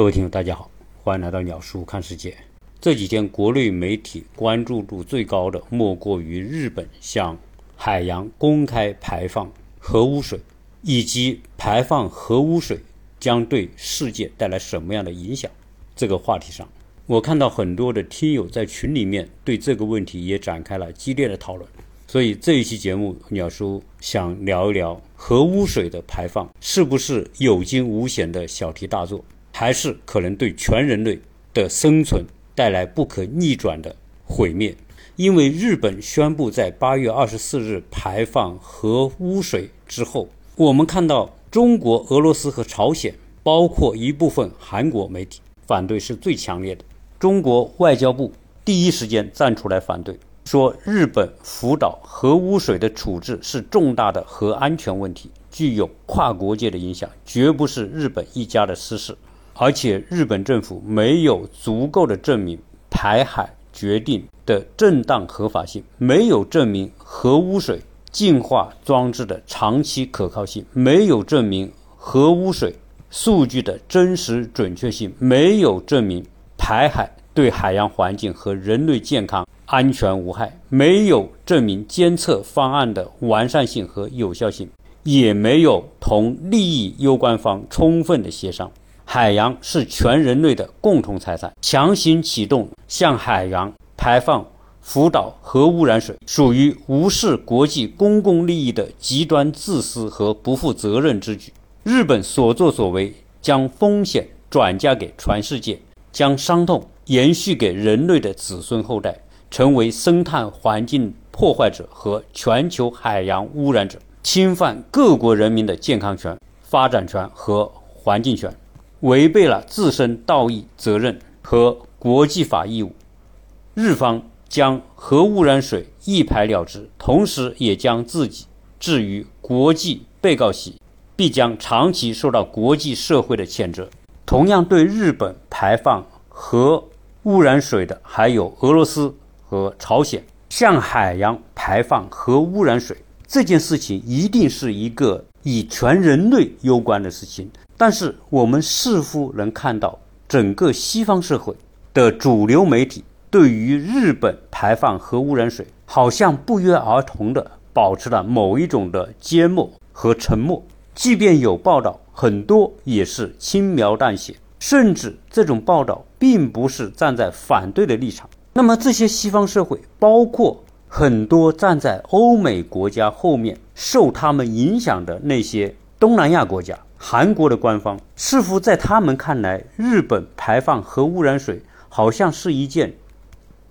各位听友，大家好，欢迎来到鸟叔看世界。这几天国内媒体关注度最高的，莫过于日本向海洋公开排放核污水，以及排放核污水将对世界带来什么样的影响这个话题上。我看到很多的听友在群里面对这个问题也展开了激烈的讨论。所以这一期节目，鸟叔想聊一聊核污水的排放是不是有惊无险的小题大做，还是可能对全人类的生存带来不可逆转的毁灭？因为日本宣布在八月二十四日排放核污水之后，我们看到中国、俄罗斯和朝鲜，包括一部分韩国媒体反对是最强烈的。中国外交部第一时间站出来反对。说日本福岛核污水的处置是重大的核安全问题，具有跨国界的影响，绝不是日本一家的私事。而且日本政府没有足够的证明排海决定的正当合法性，没有证明核污水净化装置的长期可靠性，没有证明核污水数据的真实准确性，没有证明排海对海洋环境和人类健康。安全无害，没有证明监测方案的完善性和有效性，也没有同利益攸关方充分的协商。海洋是全人类的共同财产，强行启动向海洋排放福岛核污染水，属于无视国际公共利益的极端自私和不负责任之举。日本所作所为，将风险转嫁给全世界，将伤痛延续给人类的子孙后代。成为生态环境破坏者和全球海洋污染者，侵犯各国人民的健康权、发展权和环境权，违背了自身道义责任和国际法义务。日方将核污染水一排了之，同时也将自己置于国际被告席，必将长期受到国际社会的谴责。同样，对日本排放核污染水的还有俄罗斯。和朝鲜向海洋排放核污染水这件事情，一定是一个与全人类攸关的事情。但是，我们似乎能看到，整个西方社会的主流媒体对于日本排放核污染水，好像不约而同地保持了某一种的缄默和沉默。即便有报道，很多也是轻描淡写，甚至这种报道并不是站在反对的立场。那么这些西方社会，包括很多站在欧美国家后面受他们影响的那些东南亚国家，韩国的官方似乎在他们看来，日本排放核污染水好像是一件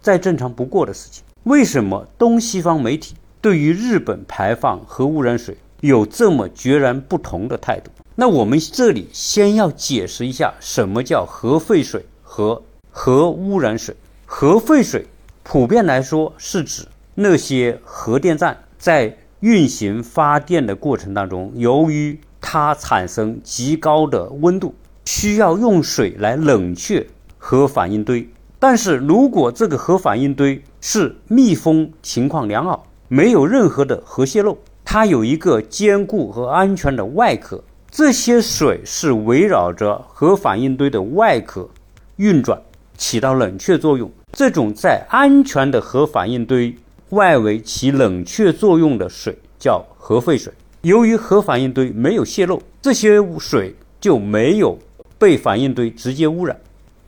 再正常不过的事情。为什么东西方媒体对于日本排放核污染水有这么决然不同的态度？那我们这里先要解释一下，什么叫核废水和核污染水。核废水普遍来说是指那些核电站在运行发电的过程当中，由于它产生极高的温度，需要用水来冷却核反应堆。但是如果这个核反应堆是密封情况良好，没有任何的核泄漏，它有一个坚固和安全的外壳，这些水是围绕着核反应堆的外壳运转，起到冷却作用。这种在安全的核反应堆外围起冷却作用的水叫核废水。由于核反应堆没有泄漏，这些水就没有被反应堆直接污染，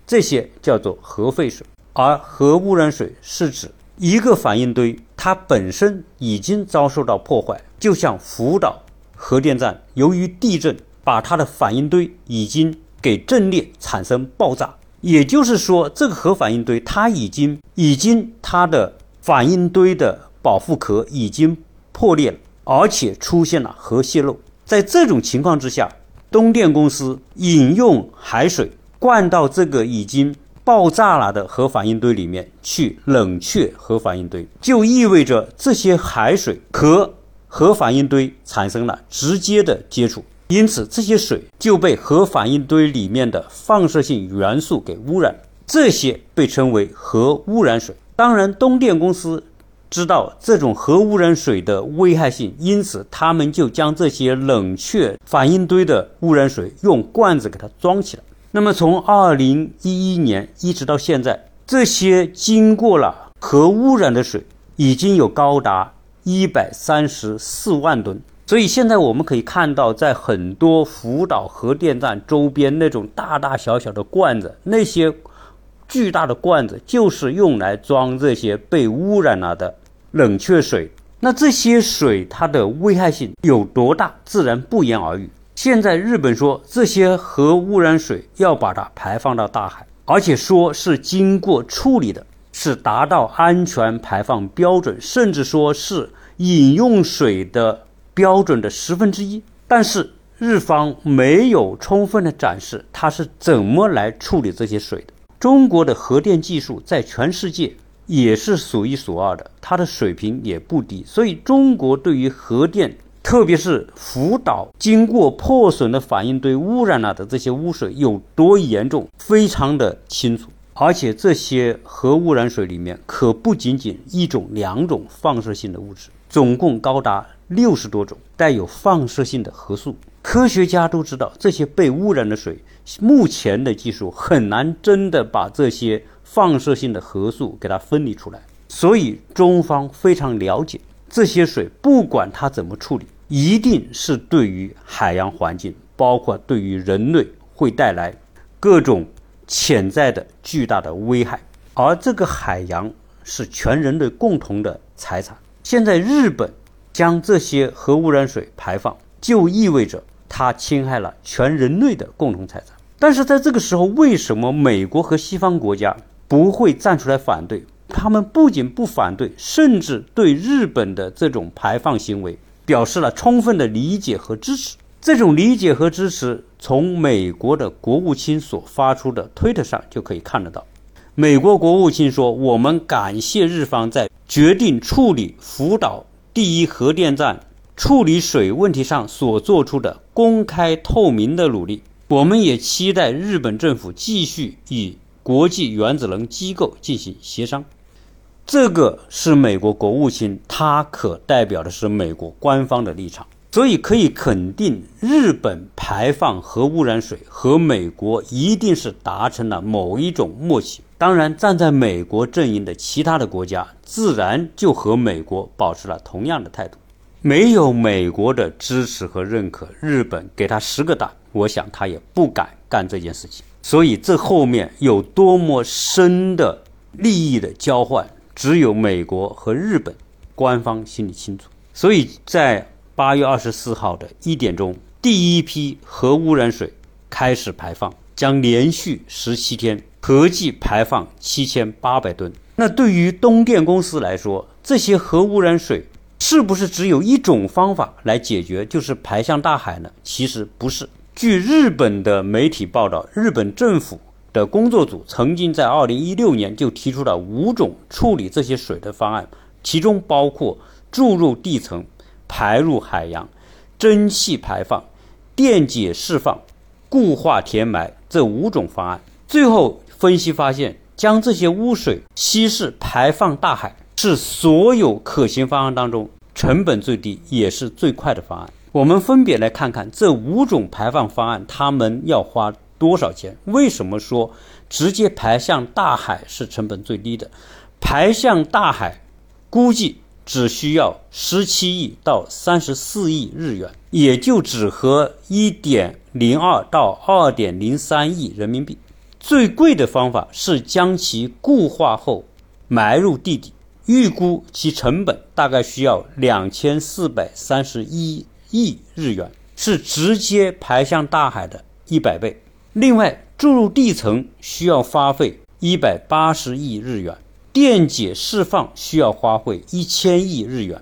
这些叫做核废水。而核污染水是指一个反应堆它本身已经遭受到破坏，就像福岛核电站，由于地震把它的反应堆已经给震裂，产生爆炸。也就是说，这个核反应堆它已经已经它的反应堆的保护壳已经破裂了，而且出现了核泄漏。在这种情况之下，东电公司引用海水灌到这个已经爆炸了的核反应堆里面去冷却核反应堆，就意味着这些海水和核反应堆产生了直接的接触。因此，这些水就被核反应堆里面的放射性元素给污染，这些被称为核污染水。当然，东电公司知道这种核污染水的危害性，因此他们就将这些冷却反应堆的污染水用罐子给它装起来。那么从二零一一年一直到现在，这些经过了核污染的水已经有高达一百三十四万吨。所以现在我们可以看到，在很多福岛核电站周边那种大大小小的罐子，那些巨大的罐子就是用来装这些被污染了的冷却水。那这些水它的危害性有多大，自然不言而喻。现在日本说这些核污染水要把它排放到大海，而且说是经过处理的，是达到安全排放标准，甚至说是饮用水的。标准的十分之一，但是日方没有充分的展示它是怎么来处理这些水的。中国的核电技术在全世界也是数一数二的，它的水平也不低。所以中国对于核电，特别是福岛经过破损的反应堆污染了的这些污水有多严重，非常的清楚。而且这些核污染水里面可不仅仅一种、两种放射性的物质，总共高达。六十多种带有放射性的核素，科学家都知道，这些被污染的水，目前的技术很难真的把这些放射性的核素给它分离出来。所以中方非常了解，这些水不管它怎么处理，一定是对于海洋环境，包括对于人类会带来各种潜在的巨大的危害。而这个海洋是全人类共同的财产。现在日本。将这些核污染水排放，就意味着它侵害了全人类的共同财产。但是在这个时候，为什么美国和西方国家不会站出来反对？他们不仅不反对，甚至对日本的这种排放行为表示了充分的理解和支持。这种理解和支持，从美国的国务卿所发出的推特上就可以看得到。美国国务卿说：“我们感谢日方在决定处理福岛。”第一核电站处理水问题上所做出的公开透明的努力，我们也期待日本政府继续与国际原子能机构进行协商。这个是美国国务卿，他可代表的是美国官方的立场，所以可以肯定，日本排放核污染水和美国一定是达成了某一种默契。当然，站在美国阵营的其他的国家，自然就和美国保持了同样的态度。没有美国的支持和认可，日本给他十个胆，我想他也不敢干这件事情。所以，这后面有多么深的利益的交换，只有美国和日本官方心里清楚。所以在八月二十四号的一点钟，第一批核污染水开始排放，将连续十七天。合计排放七千八百吨。那对于东电公司来说，这些核污染水是不是只有一种方法来解决，就是排向大海呢？其实不是。据日本的媒体报道，日本政府的工作组曾经在二零一六年就提出了五种处理这些水的方案，其中包括注入地层、排入海洋、蒸汽排放、电解释放、固化填埋这五种方案。最后。分析发现，将这些污水稀释排放大海是所有可行方案当中成本最低也是最快的方案。我们分别来看看这五种排放方案，他们要花多少钱？为什么说直接排向大海是成本最低的？排向大海估计只需要十七亿到三十四亿日元，也就只合一点零二到二点零三亿人民币。最贵的方法是将其固化后埋入地底，预估其成本大概需要两千四百三十一亿日元，是直接排向大海的一百倍。另外，注入地层需要花费一百八十亿日元，电解释放需要花费一千亿日元，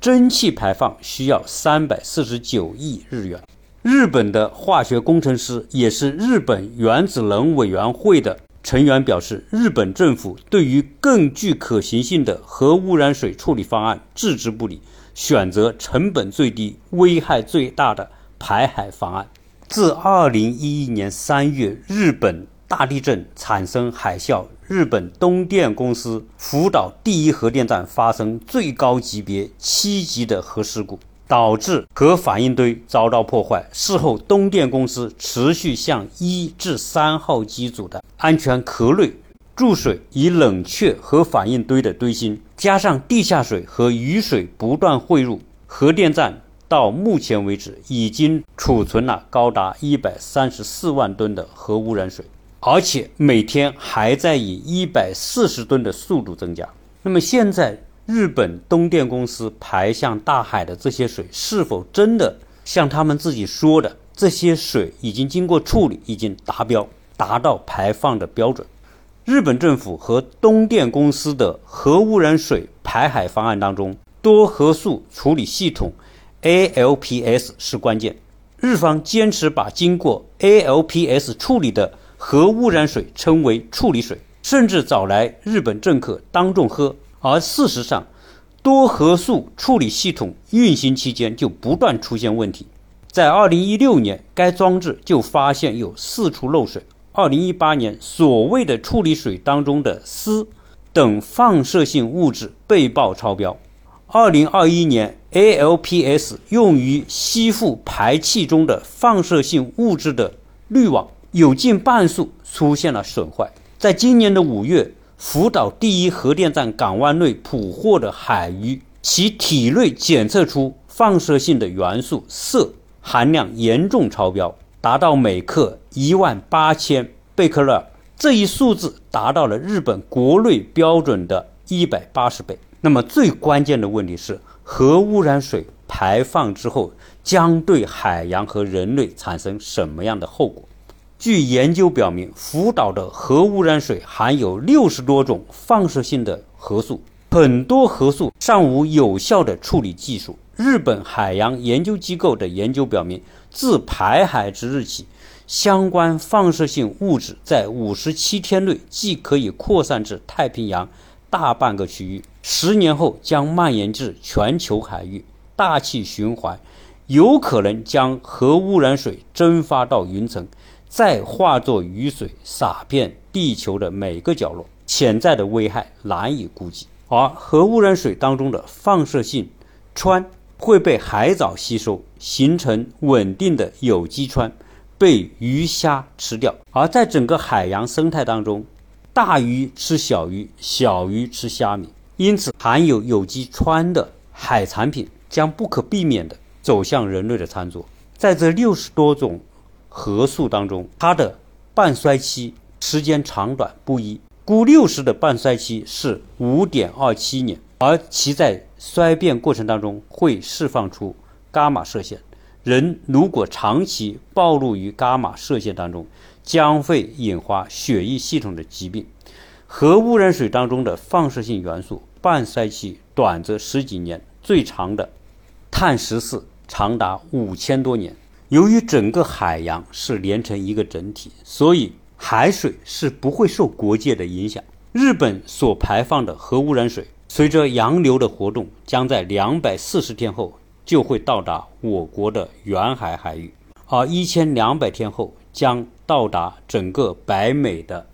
蒸汽排放需要三百四十九亿日元。日本的化学工程师也是日本原子能委员会的成员表示，日本政府对于更具可行性的核污染水处理方案置之不理，选择成本最低、危害最大的排海方案。自2011年3月日本大地震产生海啸，日本东电公司福岛第一核电站发生最高级别七级的核事故。导致核反应堆遭到破坏。事后，东电公司持续向一至三号机组的安全壳内注水以冷却核反应堆的堆芯，加上地下水和雨水不断汇入核电站。到目前为止，已经储存了高达一百三十四万吨的核污染水，而且每天还在以一百四十吨的速度增加。那么，现在日本东电公司排向大海的这些水，是否真的像他们自己说的，这些水已经经过处理，已经达标，达到排放的标准？日本政府和东电公司的核污染水排海方案当中，多核素处理系统。ALPS 是关键，日方坚持把经过 ALPS 处理的核污染水称为处理水，甚至找来日本政客当众喝。而事实上，多核素处理系统运行期间就不断出现问题。在2016年，该装置就发现有四处漏水。2018年，所谓的处理水当中的铯等放射性物质被曝超标。2021年。ALPS 用于吸附排气中的放射性物质的滤网有近半数出现了损坏。在今年的五月，福岛第一核电站港湾内捕获的海鱼，其体内检测出放射性的元素铯含量严重超标，达到每克一万八千贝克勒，这一数字达到了日本国内标准的一百八十倍。那么最关键的问题是。核污染水排放之后，将对海洋和人类产生什么样的后果？据研究表明，福岛的核污染水含有六十多种放射性的核素，很多核素尚无有效的处理技术。日本海洋研究机构的研究表明，自排海之日起，相关放射性物质在五十七天内即可以扩散至太平洋。大半个区域，十年后将蔓延至全球海域，大气循环有可能将核污染水蒸发到云层，再化作雨水洒遍地球的每个角落，潜在的危害难以估计。而核污染水当中的放射性氚会被海藻吸收，形成稳定的有机川，被鱼虾吃掉。而在整个海洋生态当中，大鱼吃小鱼，小鱼吃虾米，因此含有有机川的海产品将不可避免地走向人类的餐桌。在这六十多种核素当中，它的半衰期时间长短不一，钴六十的半衰期是五点二七年，而其在衰变过程当中会释放出伽马射线。人如果长期暴露于伽马射线当中，将会引发血液系统的疾病。核污染水当中的放射性元素半衰期短则十几年，最长的碳十四长达五千多年。由于整个海洋是连成一个整体，所以海水是不会受国界的影响。日本所排放的核污染水，随着洋流的活动，将在两百四十天后。就会到达我国的远海海域，而一千两百天后将到达整个北美的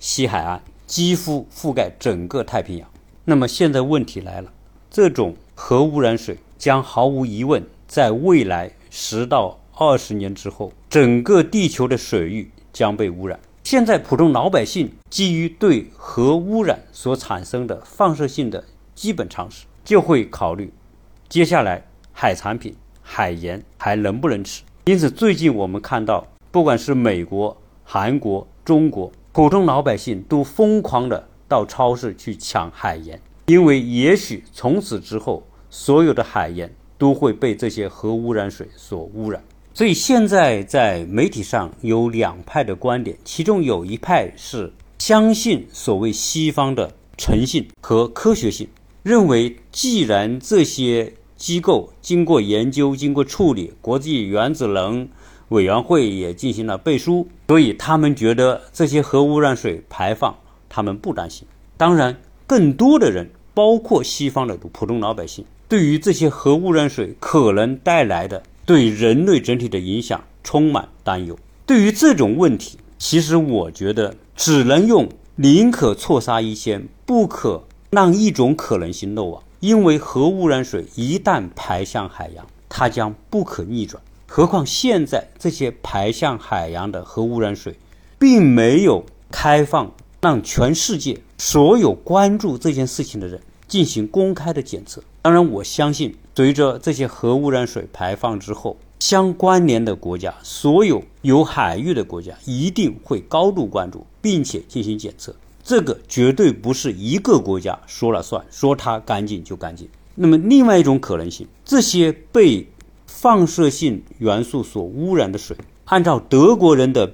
西海岸，几乎覆盖整个太平洋。那么现在问题来了，这种核污染水将毫无疑问在未来十到二十年之后，整个地球的水域将被污染。现在普通老百姓基于对核污染所产生的放射性的基本常识，就会考虑接下来。海产品、海盐还能不能吃？因此，最近我们看到，不管是美国、韩国、中国，普通老百姓都疯狂的到超市去抢海盐，因为也许从此之后，所有的海盐都会被这些核污染水所污染。所以，现在在媒体上有两派的观点，其中有一派是相信所谓西方的诚信和科学性，认为既然这些。机构经过研究、经过处理，国际原子能委员会也进行了背书，所以他们觉得这些核污染水排放，他们不担心。当然，更多的人，包括西方的普通老百姓，对于这些核污染水可能带来的对人类整体的影响充满担忧。对于这种问题，其实我觉得只能用“宁可错杀一千，不可让一种可能性漏网”。因为核污染水一旦排向海洋，它将不可逆转。何况现在这些排向海洋的核污染水，并没有开放让全世界所有关注这件事情的人进行公开的检测。当然，我相信随着这些核污染水排放之后，相关联的国家，所有有海域的国家一定会高度关注，并且进行检测。这个绝对不是一个国家说了算，说它干净就干净。那么，另外一种可能性，这些被放射性元素所污染的水，按照德国人的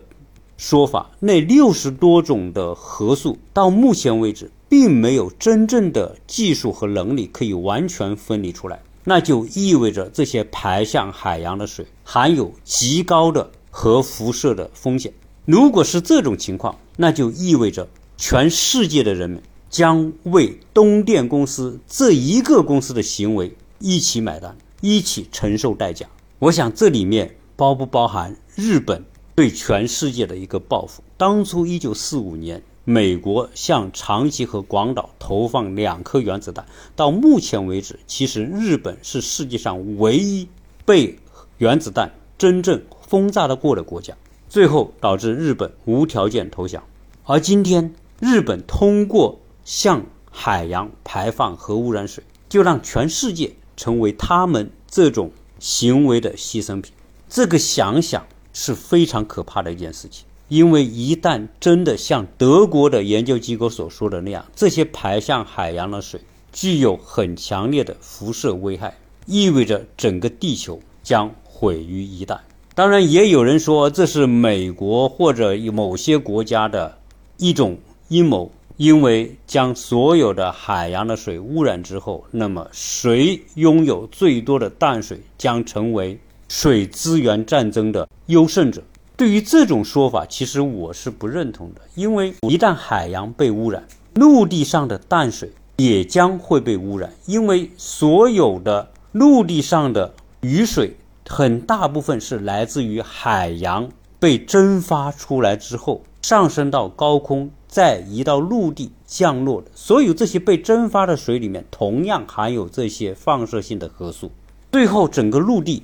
说法，那六十多种的核素，到目前为止，并没有真正的技术和能力可以完全分离出来。那就意味着这些排向海洋的水含有极高的核辐射的风险。如果是这种情况，那就意味着。全世界的人们将为东电公司这一个公司的行为一起买单，一起承受代价。我想这里面包不包含日本对全世界的一个报复？当初一九四五年，美国向长崎和广岛投放两颗原子弹，到目前为止，其实日本是世界上唯一被原子弹真正轰炸的过的国家，最后导致日本无条件投降。而今天。日本通过向海洋排放核污染水，就让全世界成为他们这种行为的牺牲品。这个想想是非常可怕的一件事情，因为一旦真的像德国的研究机构所说的那样，这些排向海洋的水具有很强烈的辐射危害，意味着整个地球将毁于一旦。当然，也有人说这是美国或者某些国家的一种。阴谋，因为将所有的海洋的水污染之后，那么谁拥有最多的淡水将成为水资源战争的优胜者。对于这种说法，其实我是不认同的，因为一旦海洋被污染，陆地上的淡水也将会被污染，因为所有的陆地上的雨水很大部分是来自于海洋被蒸发出来之后上升到高空。再移到陆地降落的所有这些被蒸发的水里面，同样含有这些放射性的核素。最后，整个陆地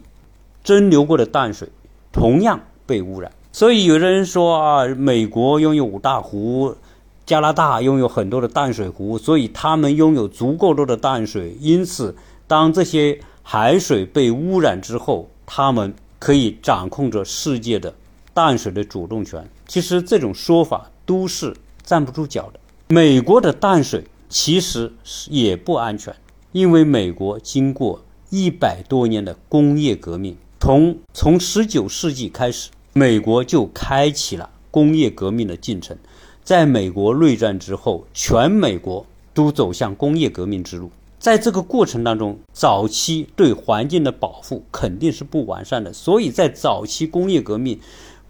蒸馏过的淡水同样被污染。所以，有的人说啊，美国拥有五大湖，加拿大拥有很多的淡水湖，所以他们拥有足够多的淡水。因此，当这些海水被污染之后，他们可以掌控着世界的淡水的主动权。其实，这种说法都是。站不住脚的。美国的淡水其实是也不安全，因为美国经过一百多年的工业革命，从从十九世纪开始，美国就开启了工业革命的进程。在美国内战之后，全美国都走向工业革命之路。在这个过程当中，早期对环境的保护肯定是不完善的，所以在早期工业革命，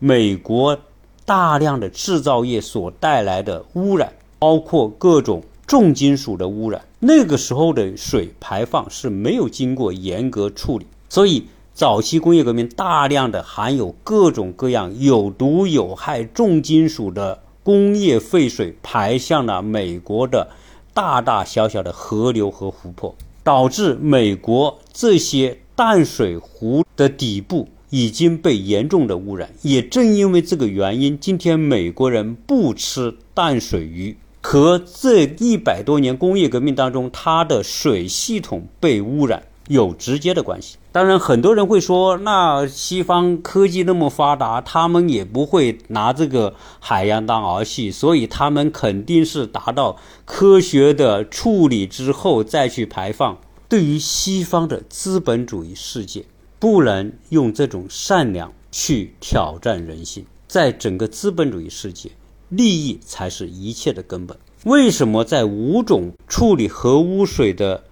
美国。大量的制造业所带来的污染，包括各种重金属的污染。那个时候的水排放是没有经过严格处理，所以早期工业革命大量的含有各种各样有毒有害重金属的工业废水排向了美国的大大小小的河流和湖泊，导致美国这些淡水湖的底部。已经被严重的污染，也正因为这个原因，今天美国人不吃淡水鱼，和这一百多年工业革命当中它的水系统被污染有直接的关系。当然，很多人会说，那西方科技那么发达，他们也不会拿这个海洋当儿戏，所以他们肯定是达到科学的处理之后再去排放。对于西方的资本主义世界。不能用这种善良去挑战人性。在整个资本主义世界，利益才是一切的根本。为什么在五种处理核污水的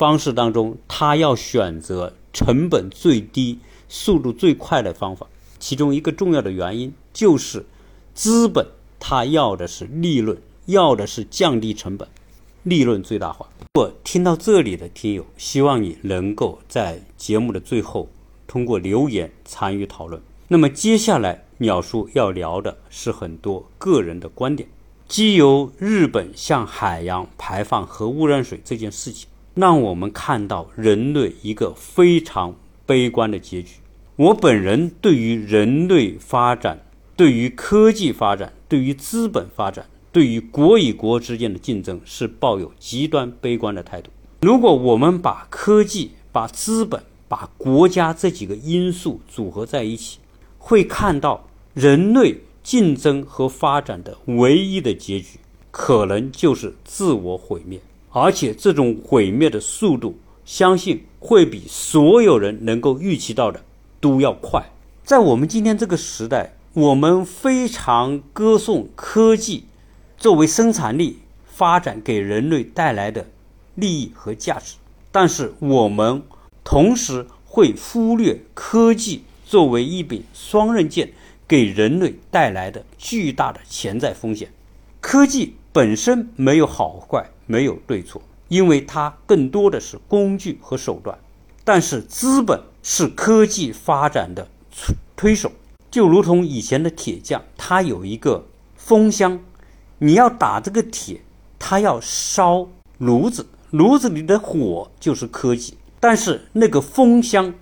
方式当中，他要选择成本最低、速度最快的方法？其中一个重要的原因就是，资本他要的是利润，要的是降低成本，利润最大化。我听到这里的听友，希望你能够在节目的最后通过留言参与讨论。那么接下来鸟叔要聊的是很多个人的观点。基由日本向海洋排放核污染水这件事情，让我们看到人类一个非常悲观的结局。我本人对于人类发展、对于科技发展、对于资本发展、对于国与国之间的竞争是抱有极端悲观的态度。如果我们把科技、把资本、把国家这几个因素组合在一起，会看到人类竞争和发展的唯一的结局，可能就是自我毁灭，而且这种毁灭的速度，相信会比所有人能够预期到的。都要快。在我们今天这个时代，我们非常歌颂科技作为生产力发展给人类带来的利益和价值，但是我们同时会忽略科技作为一柄双刃剑给人类带来的巨大的潜在风险。科技本身没有好坏，没有对错，因为它更多的是工具和手段。但是资本是科技发展的推手，就如同以前的铁匠，他有一个风箱，你要打这个铁，他要烧炉子，炉子里的火就是科技。但是那个风箱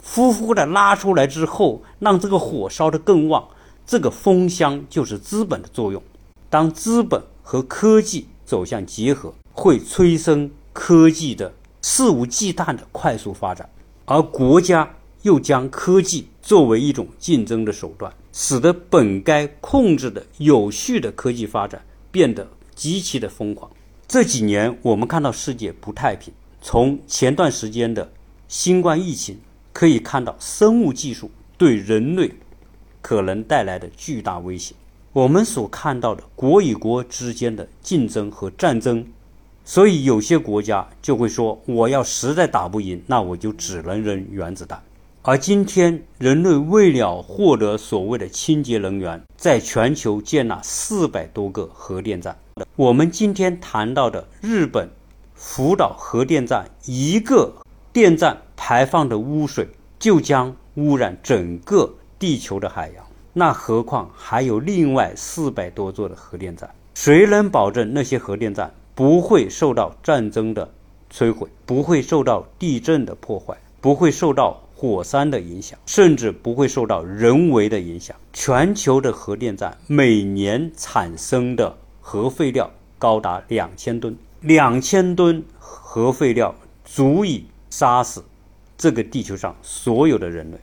呼呼的拉出来之后，让这个火烧得更旺，这个风箱就是资本的作用。当资本和科技走向结合，会催生科技的。肆无忌惮的快速发展，而国家又将科技作为一种竞争的手段，使得本该控制的有序的科技发展变得极其的疯狂。这几年我们看到世界不太平，从前段时间的新冠疫情可以看到生物技术对人类可能带来的巨大威胁。我们所看到的国与国之间的竞争和战争。所以有些国家就会说，我要实在打不赢，那我就只能扔原子弹。而今天，人类为了获得所谓的清洁能源，在全球建了四百多个核电站。我们今天谈到的日本福岛核电站，一个电站排放的污水就将污染整个地球的海洋，那何况还有另外四百多座的核电站？谁能保证那些核电站？不会受到战争的摧毁，不会受到地震的破坏，不会受到火山的影响，甚至不会受到人为的影响。全球的核电站每年产生的核废料高达两千吨，两千吨核废料足以杀死这个地球上所有的人类。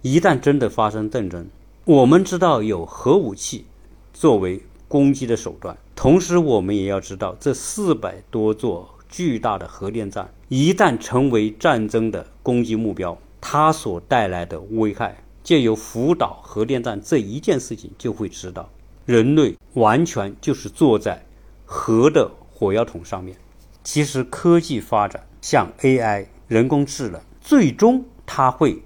一旦真的发生战争，我们知道有核武器作为攻击的手段。同时，我们也要知道，这四百多座巨大的核电站一旦成为战争的攻击目标，它所带来的危害，借由福岛核电站这一件事情就会知道，人类完全就是坐在核的火药桶上面。其实，科技发展像 AI 人工智能，最终它会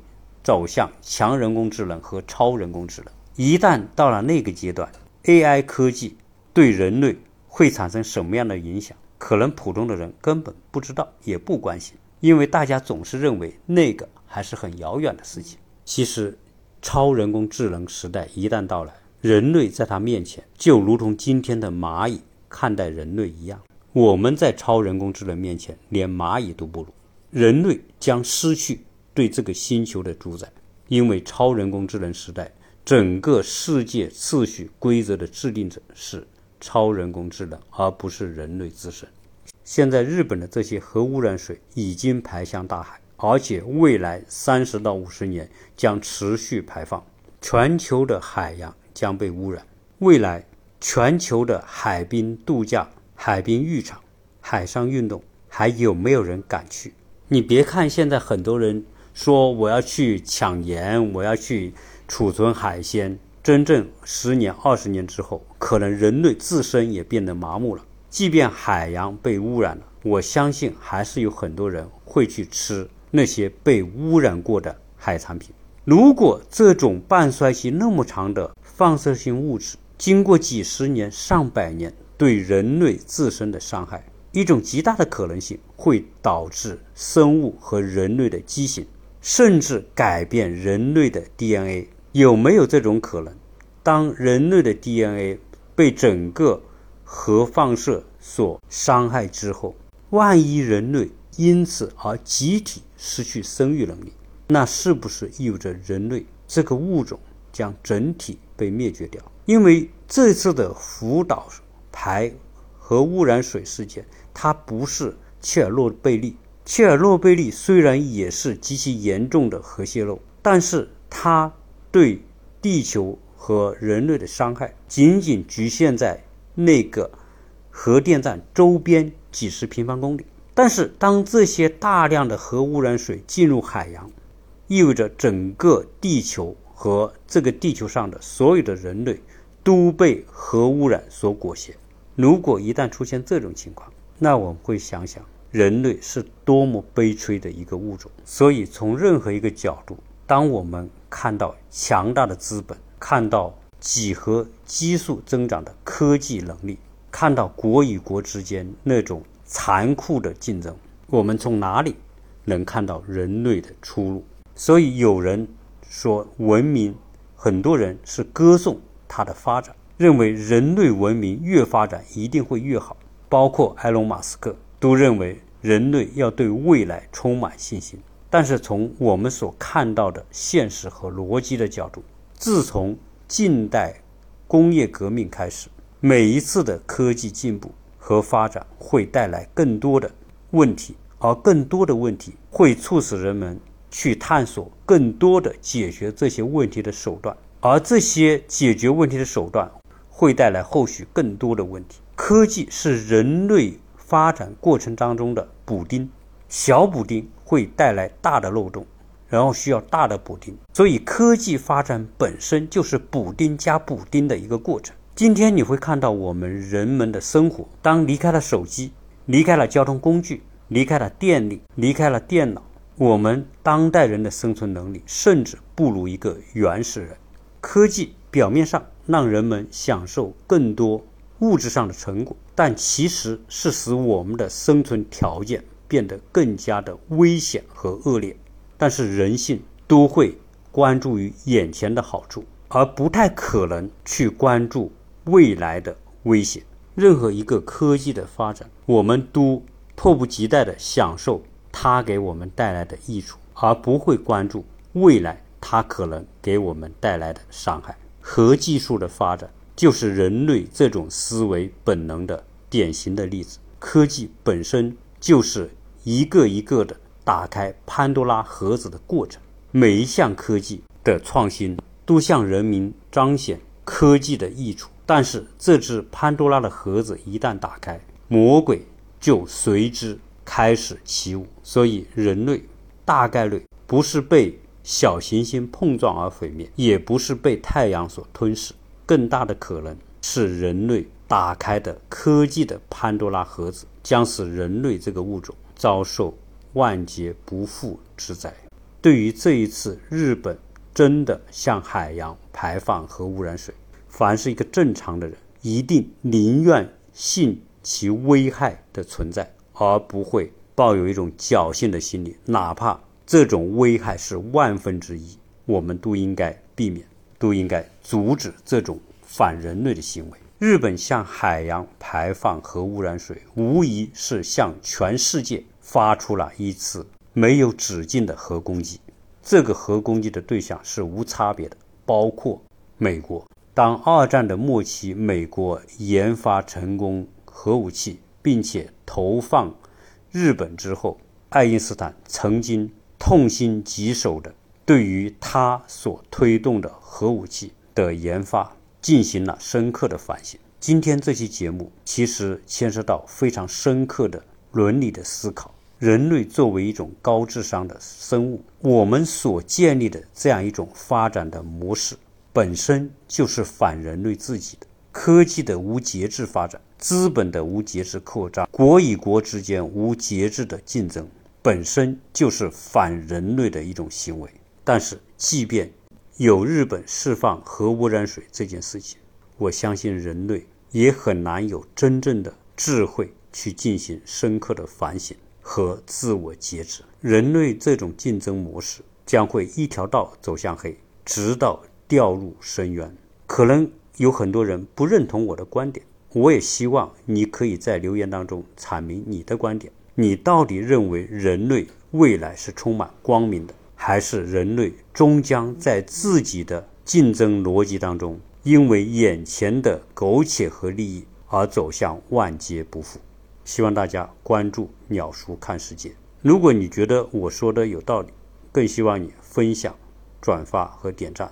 走向强人工智能和超人工智能。一旦到了那个阶段，AI 科技。对人类会产生什么样的影响？可能普通的人根本不知道，也不关心，因为大家总是认为那个还是很遥远的事情。其实，超人工智能时代一旦到来，人类在它面前就如同今天的蚂蚁看待人类一样。我们在超人工智能面前连蚂蚁都不如，人类将失去对这个星球的主宰，因为超人工智能时代整个世界秩序规则的制定者是。超人工智能，而不是人类自身。现在日本的这些核污染水已经排向大海，而且未来三十到五十年将持续排放，全球的海洋将被污染。未来全球的海滨度假、海滨浴场、海上运动还有没有人敢去？你别看现在很多人说我要去抢盐，我要去储存海鲜。真正十年、二十年之后，可能人类自身也变得麻木了。即便海洋被污染了，我相信还是有很多人会去吃那些被污染过的海产品。如果这种半衰期那么长的放射性物质，经过几十年、上百年对人类自身的伤害，一种极大的可能性会导致生物和人类的畸形，甚至改变人类的 DNA。有没有这种可能？当人类的 DNA 被整个核放射所伤害之后，万一人类因此而集体失去生育能力，那是不是意味着人类这个物种将整体被灭绝掉？因为这次的福岛排核污染水事件，它不是切尔诺贝利。切尔诺贝利虽然也是极其严重的核泄漏，但是它对地球和人类的伤害仅仅局限在那个核电站周边几十平方公里。但是，当这些大量的核污染水进入海洋，意味着整个地球和这个地球上的所有的人类都被核污染所裹挟。如果一旦出现这种情况，那我们会想想人类是多么悲催的一个物种。所以，从任何一个角度，当我们看到强大的资本，看到几何基数增长的科技能力，看到国与国之间那种。残酷的竞争，我们从哪里能看到人类的出路？所以有人说，文明，很多人是歌颂它的发展，认为人类文明越发展一定会越好。包括埃隆·马斯克都认为人类要对未来充满信心。但是从我们所看到的现实和逻辑的角度，自从近代工业革命开始，每一次的科技进步。和发展会带来更多的问题，而更多的问题会促使人们去探索更多的解决这些问题的手段，而这些解决问题的手段会带来后续更多的问题。科技是人类发展过程当中的补丁，小补丁会带来大的漏洞，然后需要大的补丁。所以，科技发展本身就是补丁加补丁的一个过程。今天你会看到，我们人们的生活，当离开了手机，离开了交通工具，离开了电力，离开了电脑，我们当代人的生存能力甚至不如一个原始人。科技表面上让人们享受更多物质上的成果，但其实是使我们的生存条件变得更加的危险和恶劣。但是人性都会关注于眼前的好处，而不太可能去关注。未来的危险，任何一个科技的发展，我们都迫不及待地享受它给我们带来的益处，而不会关注未来它可能给我们带来的伤害。核技术的发展就是人类这种思维本能的典型的例子。科技本身就是一个一个的打开潘多拉盒子的过程，每一项科技的创新都向人民彰显科技的益处。但是，这只潘多拉的盒子一旦打开，魔鬼就随之开始起舞。所以，人类大概率不是被小行星碰撞而毁灭，也不是被太阳所吞噬，更大的可能是人类打开的科技的潘多拉盒子，将使人类这个物种遭受万劫不复之灾。对于这一次日本真的向海洋排放核污染水，凡是一个正常的人，一定宁愿信其危害的存在，而不会抱有一种侥幸的心理，哪怕这种危害是万分之一，我们都应该避免，都应该阻止这种反人类的行为。日本向海洋排放核污染水，无疑是向全世界发出了一次没有止境的核攻击。这个核攻击的对象是无差别的，包括美国。当二战的末期，美国研发成功核武器，并且投放日本之后，爱因斯坦曾经痛心疾首的对于他所推动的核武器的研发进行了深刻的反省。今天这期节目其实牵涉到非常深刻的伦理的思考。人类作为一种高智商的生物，我们所建立的这样一种发展的模式。本身就是反人类自己的科技的无节制发展，资本的无节制扩张，国与国之间无节制的竞争，本身就是反人类的一种行为。但是，即便有日本释放核污染水这件事情，我相信人类也很难有真正的智慧去进行深刻的反省和自我节制。人类这种竞争模式将会一条道走向黑，直到。掉入深渊，可能有很多人不认同我的观点。我也希望你可以在留言当中阐明你的观点。你到底认为人类未来是充满光明的，还是人类终将在自己的竞争逻辑当中，因为眼前的苟且和利益而走向万劫不复？希望大家关注鸟叔看世界。如果你觉得我说的有道理，更希望你分享、转发和点赞。